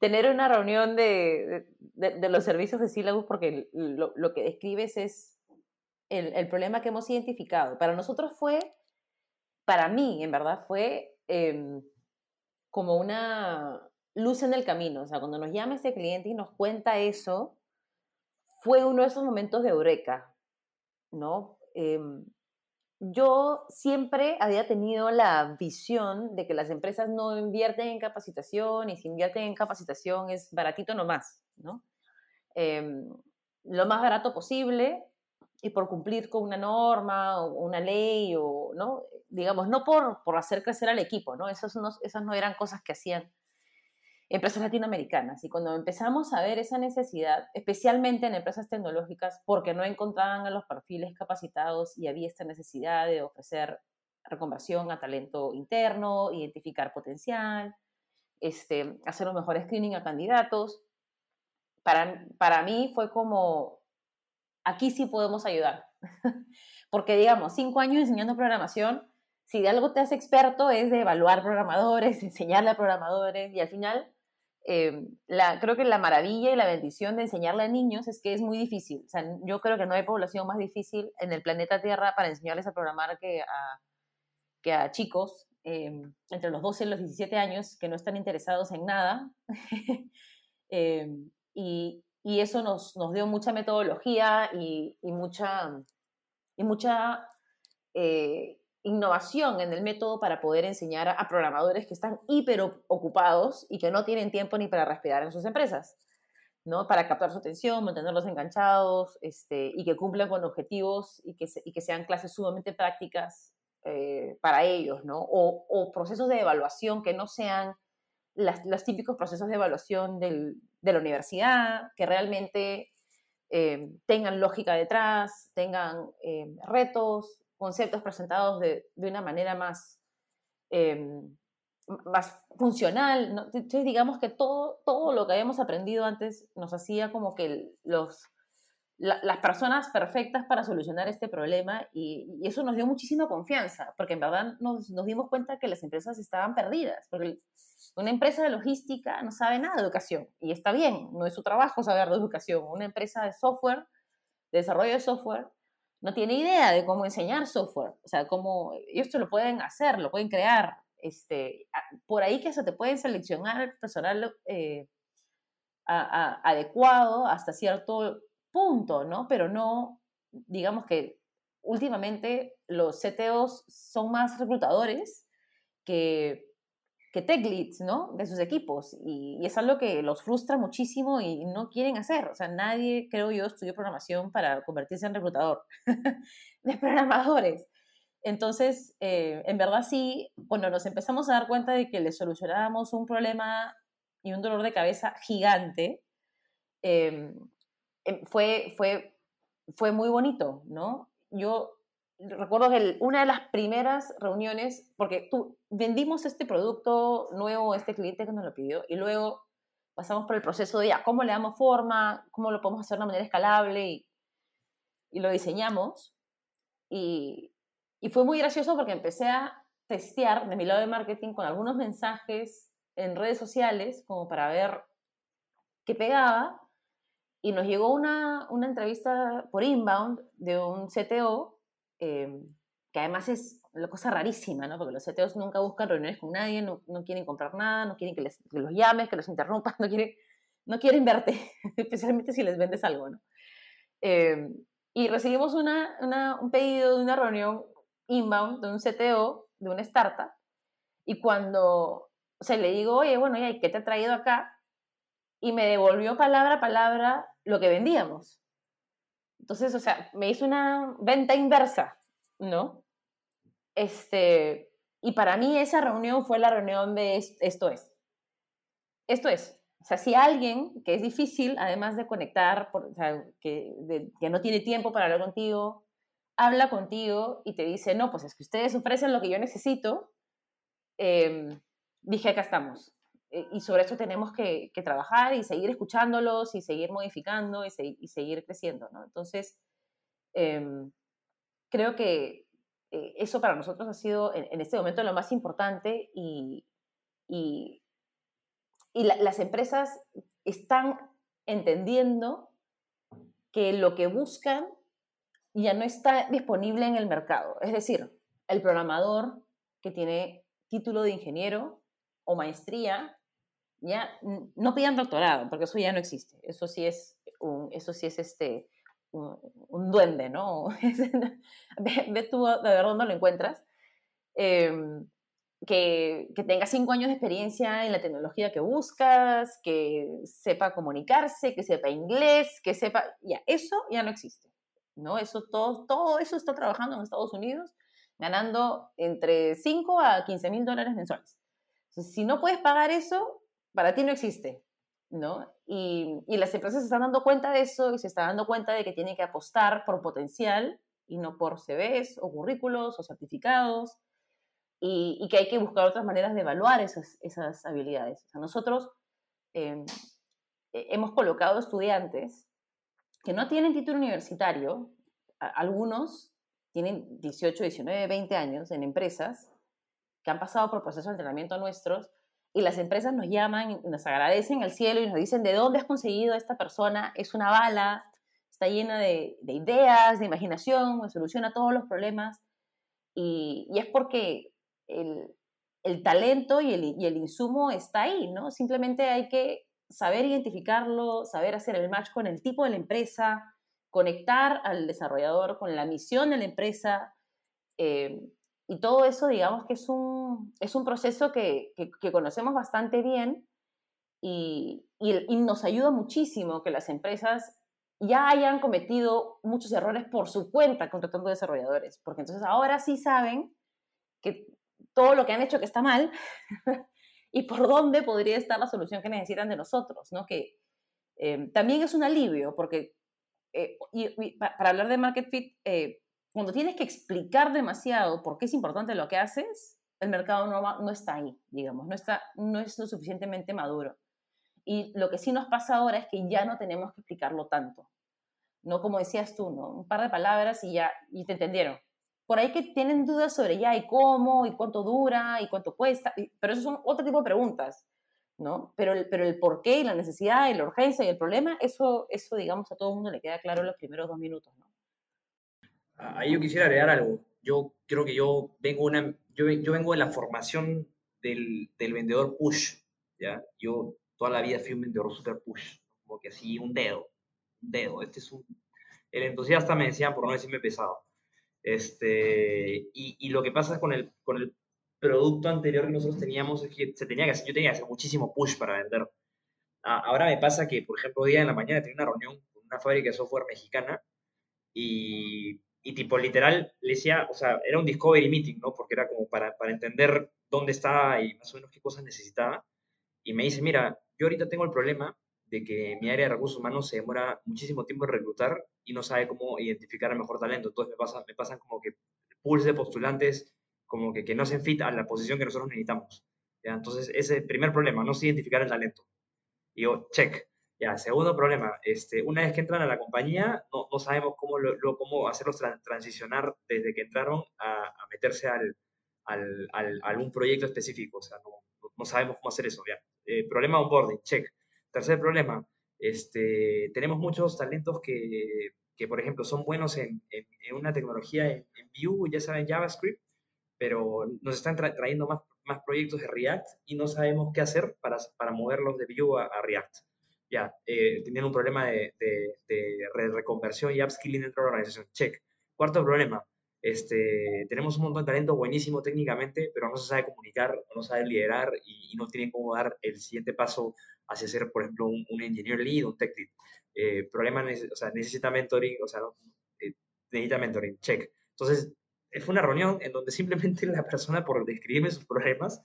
tener una reunión de, de, los servicios de Syllabus porque lo, lo que describes es el, el, problema que hemos identificado. Para nosotros fue, para mí en verdad fue eh, como una luz en el camino. O sea, cuando nos llama este cliente y nos cuenta eso, fue uno de esos momentos de eureka. ¿no? Em, yo siempre había tenido la visión de que las empresas no invierten en capacitación y si invierten en capacitación es baratito nomás, ¿no? Em, lo más barato posible y por cumplir con una norma o una ley o, ¿no? Digamos, no por, por hacer crecer al equipo, ¿no? Esas no, esas no eran cosas que hacían empresas latinoamericanas. Y cuando empezamos a ver esa necesidad, especialmente en empresas tecnológicas, porque no encontraban a los perfiles capacitados y había esta necesidad de ofrecer reconversión a talento interno, identificar potencial, este, hacer un mejor screening a candidatos. Para, para mí fue como, aquí sí podemos ayudar. (laughs) Porque, digamos, cinco años enseñando programación, si de algo te haces experto es de evaluar programadores, (laughs) enseñarle a programadores y al final eh, la, creo que la maravilla y la bendición de enseñarle a niños es que es muy difícil. O sea, yo creo que no hay población más difícil en el planeta Tierra para enseñarles a programar que a, que a chicos eh, entre los 12 y los 17 años que no están interesados en nada. (laughs) Eh, y, y, eso nos, nos, dio mucha metodología y, y mucha, y mucha innovación en el método para poder enseñar a, programadores que están hiper ocupados y que no tienen tiempo ni para respirar en sus empresas, ¿no? Para captar su atención, mantenerlos enganchados este, y que cumplan con objetivos y que, y que sean clases sumamente prácticas eh, para ellos, ¿no? O, procesos de evaluación que no sean los típicos procesos de evaluación del, de la universidad, que realmente eh, tengan lógica detrás, tengan eh, retos, conceptos presentados de, de una manera más, em, más funcional. Entonces, digamos que todo, todo lo que habíamos aprendido antes nos hacía como que los, las personas perfectas para solucionar este problema y, eso nos dio muchísima confianza, porque en verdad nos, nos, dimos cuenta que las empresas estaban perdidas, porque una empresa de logística no sabe nada de educación y está bien, no es su trabajo saber de educación. Una empresa de software, de desarrollo de software, no tiene idea de cómo enseñar software, o sea, cómo ellos lo pueden hacer, lo pueden crear, este, por ahí que se te pueden seleccionar personal eh, adecuado hasta cierto punto, ¿no? Pero no, digamos que últimamente los CTOs son más reclutadores que que tech leads, ¿no? De sus equipos. Y, es algo que los frustra muchísimo y no quieren hacer. O sea, nadie, creo yo, estudió programación para convertirse en reclutador (laughs) de programadores. Entonces, eh, en verdad sí, bueno, nos empezamos a dar cuenta de que le solucionábamos un problema y un dolor de cabeza gigante. Em, em, fue, fue, fue muy bonito, ¿no? Yo recuerdo que una de las primeras reuniones, porque tú vendimos este producto nuevo este cliente que nos lo pidió y luego pasamos por el proceso de ya, cómo le damos forma, cómo lo podemos hacer de una manera escalable y, y lo diseñamos. Y, y fue muy gracioso porque empecé a testear de mi lado de marketing con algunos mensajes en redes sociales como para ver qué pegaba. Y nos llegó una, una entrevista por inbound de un CTO Em, que además es una cosa rarísima, ¿no? Porque los CTOs nunca buscan reuniones con nadie, no, no quieren comprar nada, no quieren que, les, los llames, que los interrumpas, (laughs) no quieren, no quieren verte, (laughs) especialmente si les vendes algo, ¿no? Em, y recibimos una, una, un pedido de una reunión inbound de un CTO de una startup y cuando, o le digo, oye, bueno, ¿y qué te ha traído acá? Y me devolvió palabra a palabra lo que vendíamos. Entonces, o sea, me hizo una venta inversa, ¿no? Este, y para mí esa reunión fue la reunión de esto es. Esto es. O sea, si alguien que es difícil, además de conectar, o sea, que, no tiene tiempo para hablar contigo, habla contigo y te dice, no, pues es que ustedes ofrecen lo que yo necesito, eh, dije, acá estamos. Eh, y sobre eso tenemos que, trabajar y seguir escuchándolos y seguir modificando y, seguir creciendo, ¿no? Entonces, em, creo que eh, eso para nosotros ha sido en, este momento lo más importante y, y, las empresas están entendiendo que lo que buscan ya no está disponible en el mercado. Es decir, el programador que tiene título de ingeniero o maestría ya no pidan doctorado, porque eso ya no existe. Eso sí es un, eso sí es este, un, duende, ¿no? (laughs) ve, tú de ver dónde lo encuentras. Em, que, que, tenga cinco años de experiencia en la tecnología que buscas, que sepa comunicarse, que sepa inglés, que sepa, ya, eso ya no existe, ¿no? Eso, todo, todo eso está trabajando en Estados Unidos, ganando entre 5 a 15 mil dólares mensuales. si no puedes pagar eso, para ti no existe, ¿no? Y, las empresas se están dando cuenta de eso y se están dando cuenta de que tienen que apostar por potencial y no por CVs o currículos o certificados. y, que hay que buscar otras maneras de evaluar esas, habilidades. O nosotros em, hemos colocado estudiantes que no tienen título universitario, algunos tienen 18, 19, 20 años en empresas que han pasado por procesos de entrenamiento nuestros y las empresas nos llaman, nos agradecen al cielo y nos dicen, ¿de dónde has conseguido esta persona? Es una bala, está llena de, ideas, de imaginación, soluciona todos los problemas. Y, es porque el, talento y el, y el, insumo está ahí, ¿no? Simplemente hay que saber identificarlo, saber hacer el match con el tipo de la empresa, conectar al desarrollador con la misión de la empresa. Eh, y todo eso, digamos que es un, es un proceso que, que, conocemos bastante bien y, y, nos ayuda muchísimo que las empresas ya hayan cometido muchos errores por su cuenta contratando desarrolladores, porque entonces ahora sí saben que todo lo que han hecho que está mal (laughs) y por dónde podría estar la solución que necesitan de nosotros, ¿no? Que eh, también es un alivio, porque eh, y, para hablar de Market Fit, eh, cuando tienes que explicar demasiado por qué es importante lo que haces, el mercado no, no está ahí, digamos, no, está, no es lo suficientemente maduro. Y lo que sí nos pasa ahora es que ya no tenemos que explicarlo tanto. No como decías tú, ¿no? Un par de palabras y ya, y te entendieron. Por ahí que tienen dudas sobre ya y cómo, y cuánto dura, y cuánto cuesta, pero eso son otro tipo de preguntas, ¿no? Pero el, pero el por qué y la necesidad y la urgencia y el problema, eso, eso, digamos, a todo el mundo le queda claro en los primeros dos minutos, ¿no? Ahí yo quisiera agregar algo. Yo creo que yo vengo, una, yo, yo vengo de la formación del, del, vendedor push, ¿ya? Yo toda la vida fui un vendedor super push, como que así un dedo, un dedo. Este es un... El entusiasta me decía, por no decirme pesado. Este, y, y lo que pasa con el, con el producto anterior que nosotros teníamos es que se tenía que yo tenía que hacer muchísimo push para vender. ahora me pasa que, por ejemplo, hoy día en la mañana tenía una reunión con una fábrica de software mexicana y y tipo literal le decía, o sea, era un discovery meeting, ¿no? Porque era como para, para entender dónde estaba y más o menos qué cosas necesitaba. Y me dice, mira, yo ahorita tengo el problema de que mi área de recursos humanos se demora muchísimo tiempo en reclutar y no sabe cómo identificar el mejor talento. Entonces me, pasa, me pasan como que pools de postulantes como que, que no se fit a la posición que nosotros necesitamos. ¿ya? Entonces, ese primer problema, no sé identificar el talento. Y yo, check. Ya, segundo problema, este, una vez que entran a la compañía, no, no sabemos cómo, lo, cómo hacerlos transicionar desde que entraron a, a meterse al, al, al, a un proyecto específico. O sea, no, no sabemos cómo hacer eso. Ya. Eh, problema onboarding, check. Tercer problema, este, tenemos muchos talentos que, que, por ejemplo, son buenos en, en, una tecnología en, en, Vue, ya saben, JavaScript, pero nos están trayendo más, más proyectos de React y no sabemos qué hacer para, para moverlos de Vue a, a React ya, eh, tenían un problema de, de, reconversión y upskilling dentro de la organización. Check. Cuarto problema, este, tenemos un montón de talento buenísimo técnicamente, pero no se sabe comunicar, no sabe liderar y, no tienen cómo dar el siguiente paso hacia ser, por ejemplo, un, un engineer lead, un tech lead. Eh, problema, o sea, necesita mentoring, o sea, eh, necesita mentoring, check. Entonces, fue una reunión en donde simplemente (laughs) la persona, por describirme sus problemas,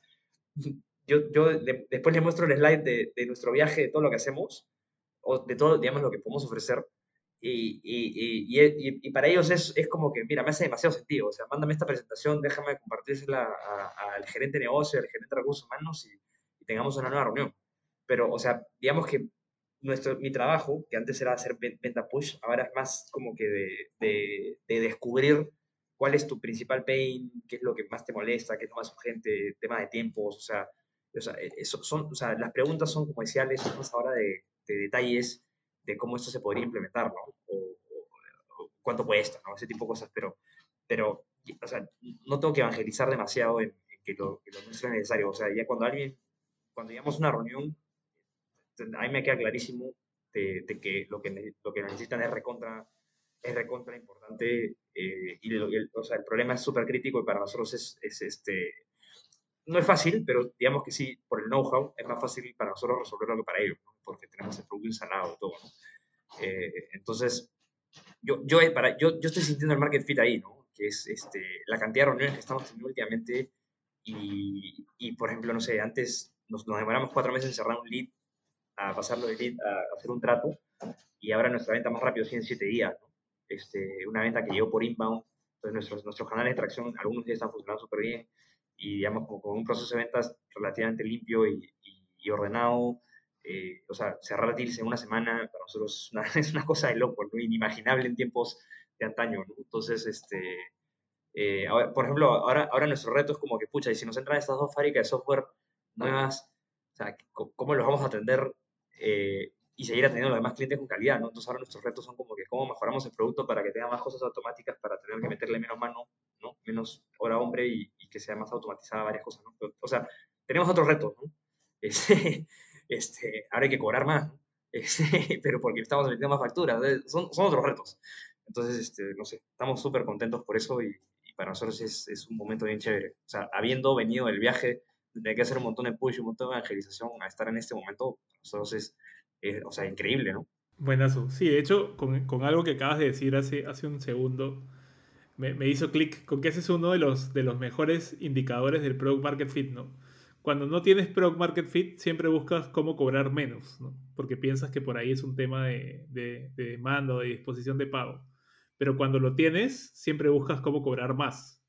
yo, yo después les muestro el slide de, de, nuestro viaje, de todo lo que hacemos, o de todo, digamos, lo que podemos ofrecer. Y, y, y, y para ellos es, es, como que, mira, me hace demasiado sentido. O sea, mándame esta presentación, déjame compartírsela al gerente de negocio, al gerente de recursos humanos y, tengamos una nueva reunión. Pero, o sea, digamos que nuestro, mi trabajo, que antes era hacer venta push, ahora es más como que de, de, de descubrir cuál es tu principal pain, qué es lo que más te molesta, qué es lo más urgente, tema de tiempos, o sea, o sea, eh, eso son, o sea, las preguntas son comerciales, son más ahora de, de, detalles de cómo esto se podría implementar, ¿no? O, cuánto cuesta, ¿no? Ese tipo de cosas, pero, pero o sea, no tengo que evangelizar demasiado en, que, lo, que, lo, nuestro es necesario. O sea, ya cuando alguien, cuando llegamos a una reunión, a mí me queda clarísimo de, de que, lo que lo que necesitan es recontra, es recontra importante eh, y, el, o sea, el problema es súper crítico y para nosotros es, es este, no es fácil, pero digamos que sí, por el know-how, es más fácil para nosotros resolverlo que para ellos, porque tenemos el producto instalado y todo. Eh, entonces, yo, yo, para, yo, yo estoy sintiendo el market fit ahí, ¿no? que es este, la cantidad de reuniones que estamos teniendo últimamente y, y por ejemplo, no sé, antes nos, nos, demoramos cuatro meses en cerrar un lead, a pasarlo de lead a hacer un trato, y ahora nuestra venta más rápido sí en siete días. ¿no? Este, una venta que llegó por inbound, entonces nuestros, nuestros canales de tracción, algunos ya están funcionando súper bien, y digamos, con, un proceso de ventas relativamente limpio y, ordenado. Eh, o sea, cerrar deals en una semana para nosotros es una, (laughs) es una cosa de loco, ¿no? inimaginable en tiempos de antaño. ¿no? Entonces, este, eh, por ejemplo, ahora, ahora nuestro reto es como que, pucha, y si nos entran estas dos fábricas de software nuevas, o sea, ¿cómo los vamos a atender eh, y seguir atendiendo a los demás clientes con calidad? ¿no? Entonces ahora nuestros retos son como que cómo mejoramos el producto para que tenga más cosas automáticas, para tener que meterle menos mano, ¿no? menos hora hombre y, que sea más automatizada varias cosas. ¿no? o sea, tenemos otros retos. ¿no? (laughs) Este, este, ahora hay que cobrar más, este, (laughs) pero porque estamos metiendo más facturas. Son, son otros retos. Entonces, este, no sé, estamos súper contentos por eso y, para nosotros es, es, un momento bien chévere. O sea, habiendo venido del viaje, de que hacer un montón de push, un montón de evangelización, a estar en este momento, para nosotros es, o sea, increíble, ¿no? Buenazo. Sí, de hecho, con, con, algo que acabas de decir hace, hace un segundo, me, hizo clic con que ese es uno de los, de los mejores indicadores del Product Market Fit, ¿no? Cuando no tienes Product Market Fit, siempre buscas cómo cobrar menos, ¿no? Porque piensas que por ahí es un tema de, de, de demanda o de disposición de pago. Pero cuando lo tienes, siempre buscas cómo cobrar más.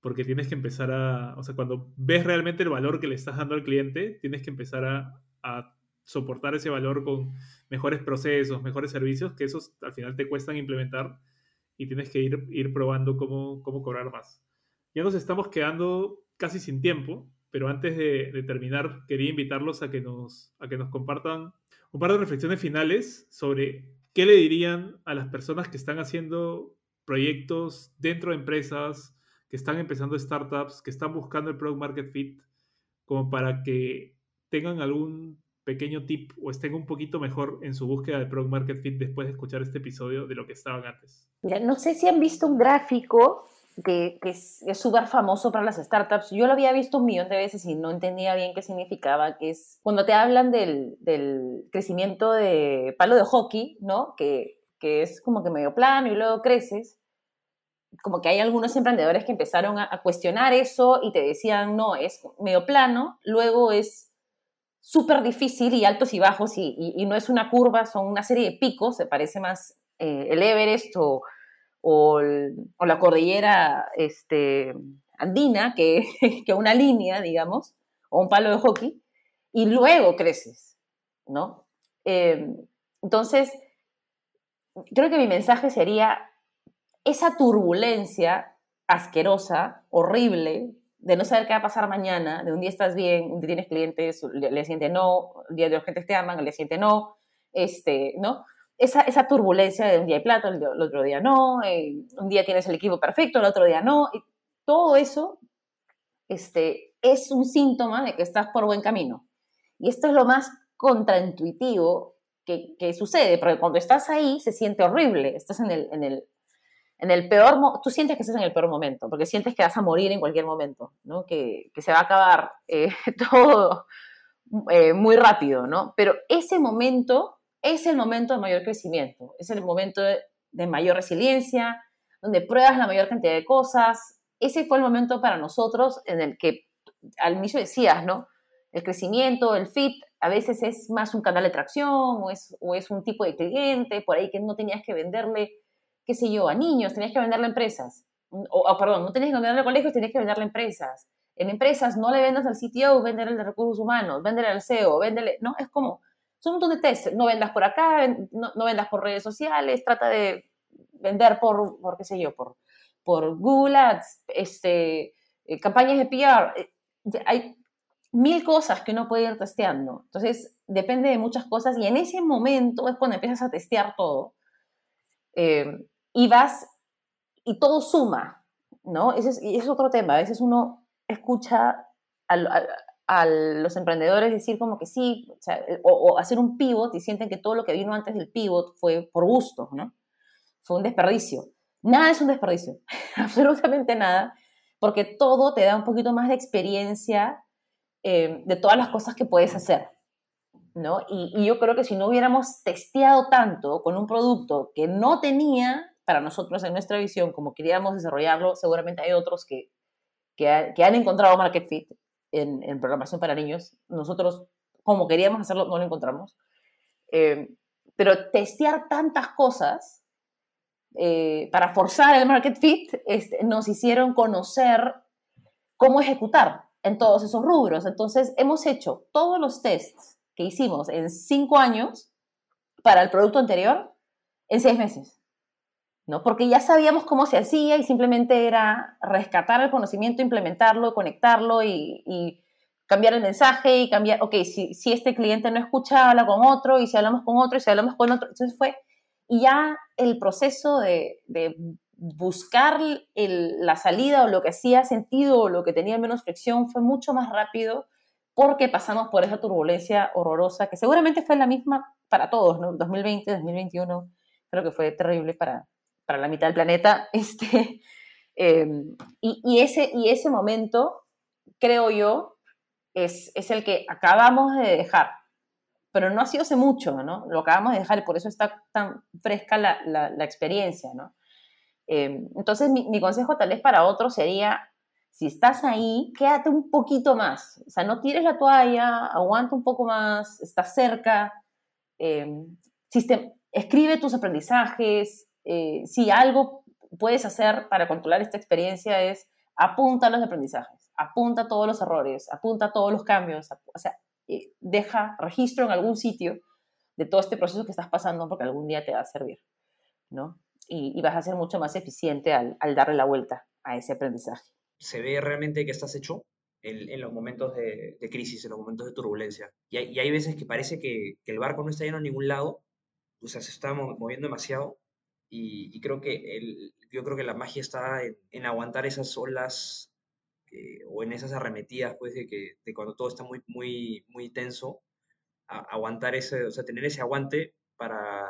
Porque tienes que empezar a, o sea, cuando ves realmente el valor que le estás dando al cliente, tienes que empezar a, a soportar ese valor con mejores procesos, mejores servicios, que esos al final te cuestan implementar y tienes que ir, ir probando cómo, cómo cobrar más. Ya nos estamos quedando casi sin tiempo, pero antes de, de, terminar, quería invitarlos a que, nos, a que nos compartan un par de reflexiones finales sobre ¿qué le dirían a las personas que están haciendo proyectos dentro de empresas, que están empezando startups, que están buscando el product market fit, como para que tengan algún pequeño tip o estén un poquito mejor en su búsqueda de product market fit después de escuchar este episodio de lo que estaban antes? no sé si han visto un gráfico que, que es súper famoso para las startups. Yo lo había visto un millón de veces y no entendía bien qué significaba, es cuando te hablan del, del crecimiento de palo de hockey, ¿no? Que, que, es como que medio plano y luego creces. Como que hay algunos emprendedores que empezaron a, a cuestionar eso y te decían, no, es medio plano, luego es súper difícil y altos y bajos y, no es una curva, son una serie de picos, se parece más eh, el Everest o o, la cordillera este, andina, que, (laughs) que una línea, digamos, o un palo de hockey, y luego creces, ¿no? Em, entonces, creo que mi mensaje sería esa turbulencia asquerosa, horrible, de no saber qué va a pasar mañana, de un día estás bien, un día tienes clientes, el día siguiente no, un día de los clientes te aman, el día siguiente no, este, ¿no? esa, esa turbulencia de un día hay plata, el, otro día no, eh, un día tienes el equipo perfecto, el otro día no, y todo eso este, es un síntoma de que estás por buen camino. Y esto es lo más contraintuitivo que, que sucede, porque cuando estás ahí se siente horrible, estás en el, en el, en el peor, tú sientes que estás en el peor momento, porque sientes que vas a morir en cualquier momento, ¿no? que, que se va a acabar eh, (laughs) todo eh, muy rápido, ¿no? Pero ese momento es el momento de mayor crecimiento, es el momento de, mayor resiliencia, donde pruebas la mayor cantidad de cosas. Ese fue el momento para nosotros en el que al inicio decías, ¿no? El crecimiento, el fit, a veces es más un canal de tracción o es, o es un tipo de cliente por ahí que no tenías que venderle, qué sé yo, a niños, tenías que venderle a empresas. O, perdón, no tenías que venderle a colegios, tenías que venderle a empresas. En empresas no le vendas al CTO, venderle de recursos humanos, venderle al CEO, venderle, ¿no? Es como, son un montón de test. No vendas por acá, no, vendas por redes sociales, trata de vender por, por qué sé yo, por, por Google Ads, este, eh, campañas de PR. Eh, hay mil cosas que uno puede ir testeando. Entonces, depende de muchas cosas y en ese momento es cuando empiezas a testear todo eh, y vas y todo suma, ¿no? Ese es, otro tema. A veces uno escucha a los emprendedores decir como que sí, o, hacer un pivot y sienten que todo lo que vino antes del pivot fue por gusto, ¿no? Fue un desperdicio. Nada es un desperdicio, (laughs) absolutamente nada, porque todo te da un poquito más de experiencia eh, de todas las cosas que puedes hacer, ¿no? Y, yo creo que si no hubiéramos testeado tanto con un producto que no tenía para nosotros en nuestra visión como queríamos desarrollarlo, seguramente hay otros que, que, que han encontrado market fit en, programación para niños. Nosotros, como queríamos hacerlo, no lo encontramos. Eh, pero testear tantas cosas eh, para forzar el market fit este, nos hicieron conocer cómo ejecutar en todos esos rubros. Entonces, hemos hecho todos los tests que hicimos en cinco años para el producto anterior en seis meses. ¿No? Porque ya sabíamos cómo se hacía y simplemente era rescatar el conocimiento, implementarlo, conectarlo y, cambiar el mensaje y cambiar, ok, si, si, este cliente no escucha, habla con otro y si hablamos con otro y si hablamos con otro. Entonces fue, y ya el proceso de, de buscar la salida o lo que hacía sentido o lo que tenía menos fricción fue mucho más rápido porque pasamos por esa turbulencia horrorosa que seguramente fue la misma para todos, ¿no? 2020, 2021, creo que fue terrible para, para la mitad del planeta. (laughs) Este, em, y, ese, y ese momento, creo yo, es, es el que acabamos de dejar. Pero no ha sido hace mucho, ¿no? Lo acabamos de dejar y por eso está tan fresca la, la, experiencia, ¿no? Em, entonces, mi, consejo tal vez para otros sería, si estás ahí, quédate un poquito más. O sea, no tires la toalla, aguanta un poco más, estás cerca. Eh, escribe tus aprendizajes, eh, si algo puedes hacer para controlar esta experiencia es apunta los aprendizajes, apunta todos los errores, apunta todos los cambios, o sea, eh, deja registro en algún sitio de todo este proceso que estás pasando porque algún día te va a servir, ¿no? Y, vas a ser mucho más eficiente al, darle la vuelta a ese aprendizaje. Se ve realmente que estás hecho en, los momentos de, crisis, en los momentos de turbulencia. Y hay, veces que parece que, que, el barco no está yendo a ningún lado, o sea, se está moviendo demasiado y, creo que el, yo creo que la magia está en, aguantar esas olas eh, o en esas arremetidas, pues, de que de cuando todo está muy, muy, muy tenso, aguantar ese, o sea, tener ese aguante para,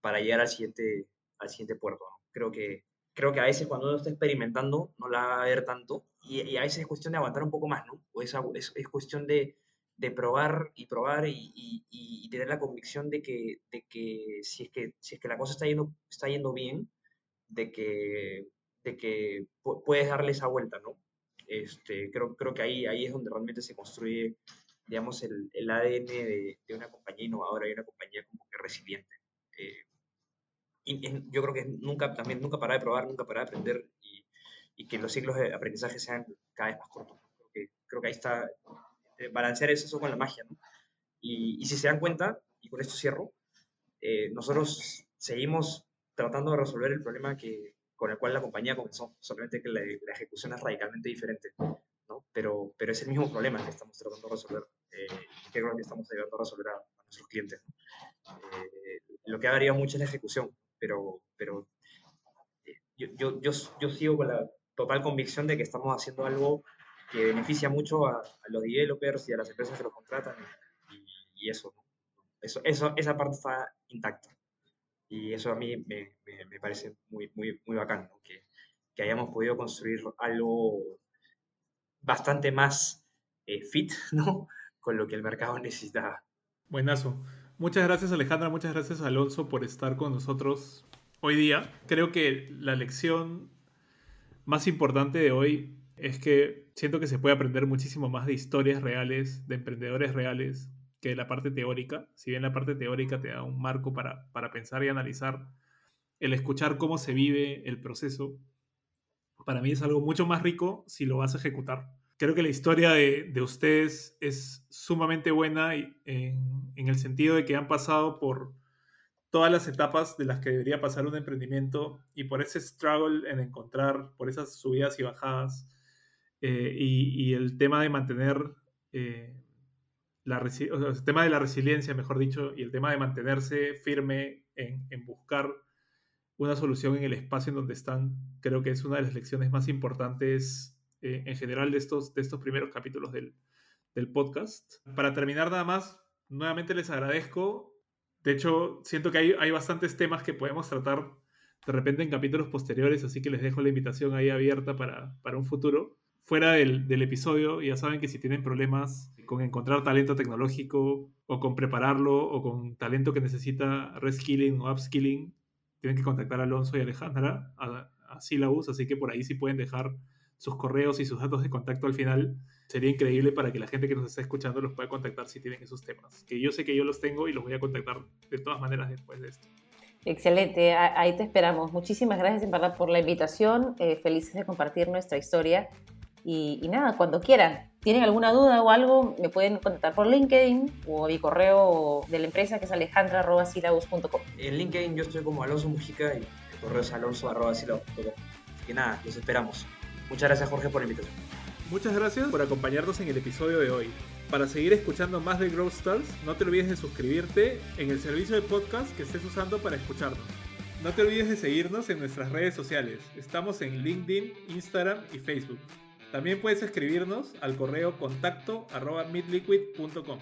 para llegar al siguiente, al siguiente puerto. Creo, que, creo que a veces cuando uno está experimentando no la va a ver tanto y, a veces es cuestión de aguantar un poco más, ¿no? O es, es cuestión de, de probar y probar y, tener la convicción de que, de que, si, es que si es que la cosa está yendo, está yendo bien, de que, de que puedes darle esa vuelta, ¿no? Este, creo, creo que ahí, ahí es donde realmente se construye, digamos, el, el ADN de, de, una compañía innovadora y una compañía como que resiliente. Eh, y, yo creo que nunca, también nunca parar de probar, nunca parar de aprender y, que los ciclos de aprendizaje sean cada vez más cortos. Creo que, creo que ahí está balancear eso con la magia, ¿no? Y, si se dan cuenta, y con esto cierro, eh, nosotros seguimos tratando de resolver el problema que, con el cual la compañía comenzó, solamente que la, ejecución es radicalmente diferente, ¿no? Pero, pero es el mismo problema que estamos tratando de resolver eh, y que creo que estamos ayudando a resolver a, nuestros clientes. lo que ha variado mucho es la ejecución, pero, pero yo, yo, yo, yo sigo con la total convicción de que estamos haciendo algo que beneficia mucho a, los developers y a las empresas que lo contratan y, eso, eso, eso, esa parte está intacta. Y eso a mí me, me, parece muy, muy, muy bacán, que, que, hayamos podido construir algo bastante más eh, fit (laughs) ¿no? con lo que el mercado (laughs) necesitaba. Buenazo. Muchas gracias Alejandra, muchas gracias Alonso por estar con nosotros hoy día. Creo que la lección más importante de hoy es que siento que se puede aprender muchísimo más de historias reales, de emprendedores reales, que de la parte teórica. Si bien la parte teórica te da un marco para, pensar y analizar, el escuchar cómo se vive el proceso, para mí es algo mucho más rico si lo vas a ejecutar. Creo que la historia de, ustedes es sumamente buena en, en el sentido de que han pasado por todas las etapas de las que debería pasar un emprendimiento y por ese struggle en encontrar, por esas subidas y bajadas, eh, y, el tema de mantener eh, el tema de la resiliencia, mejor dicho, y el tema de mantenerse firme en, buscar una solución en el espacio en donde están, creo que es una de las lecciones más importantes eh, en general de estos, de estos primeros capítulos del, del podcast. Para terminar nada más, nuevamente les agradezco. De hecho, siento que hay, hay bastantes temas que podemos tratar de repente en capítulos posteriores, así que les dejo la invitación ahí abierta para, para un futuro fuera del, del, episodio, ya saben que si tienen problemas con encontrar talento tecnológico o con prepararlo o con talento que necesita reskilling o upskilling, tienen que contactar a Alonso y Alejandra, a, a Syllabus, así que por ahí sí pueden dejar sus correos y sus datos de contacto al final. Sería increíble para que la gente que nos está escuchando los pueda contactar si tienen esos temas. Que yo sé que yo los tengo y los voy a contactar de todas maneras después de esto. Excelente, ahí te esperamos. Muchísimas gracias en verdad por la invitación. Eh, felices de compartir nuestra historia Y, nada, cuando quieran, tienen alguna duda o algo, me pueden contactar por LinkedIn o mi correo de la empresa que es alejandra.silabus.com. En LinkedIn yo estoy como Alonso Mujica y el correo es alonso.silabus.com. Así que nada, los esperamos. Muchas gracias Jorge por la invitación. Muchas gracias por acompañarnos en el episodio de hoy. Para seguir escuchando más de Growth Stars, no te olvides de suscribirte en el servicio de podcast que estés usando para escucharnos. No te olvides de seguirnos en nuestras redes sociales. Estamos en LinkedIn, Instagram y Facebook. También puedes escribirnos al correo contacto arroba midliquid.com.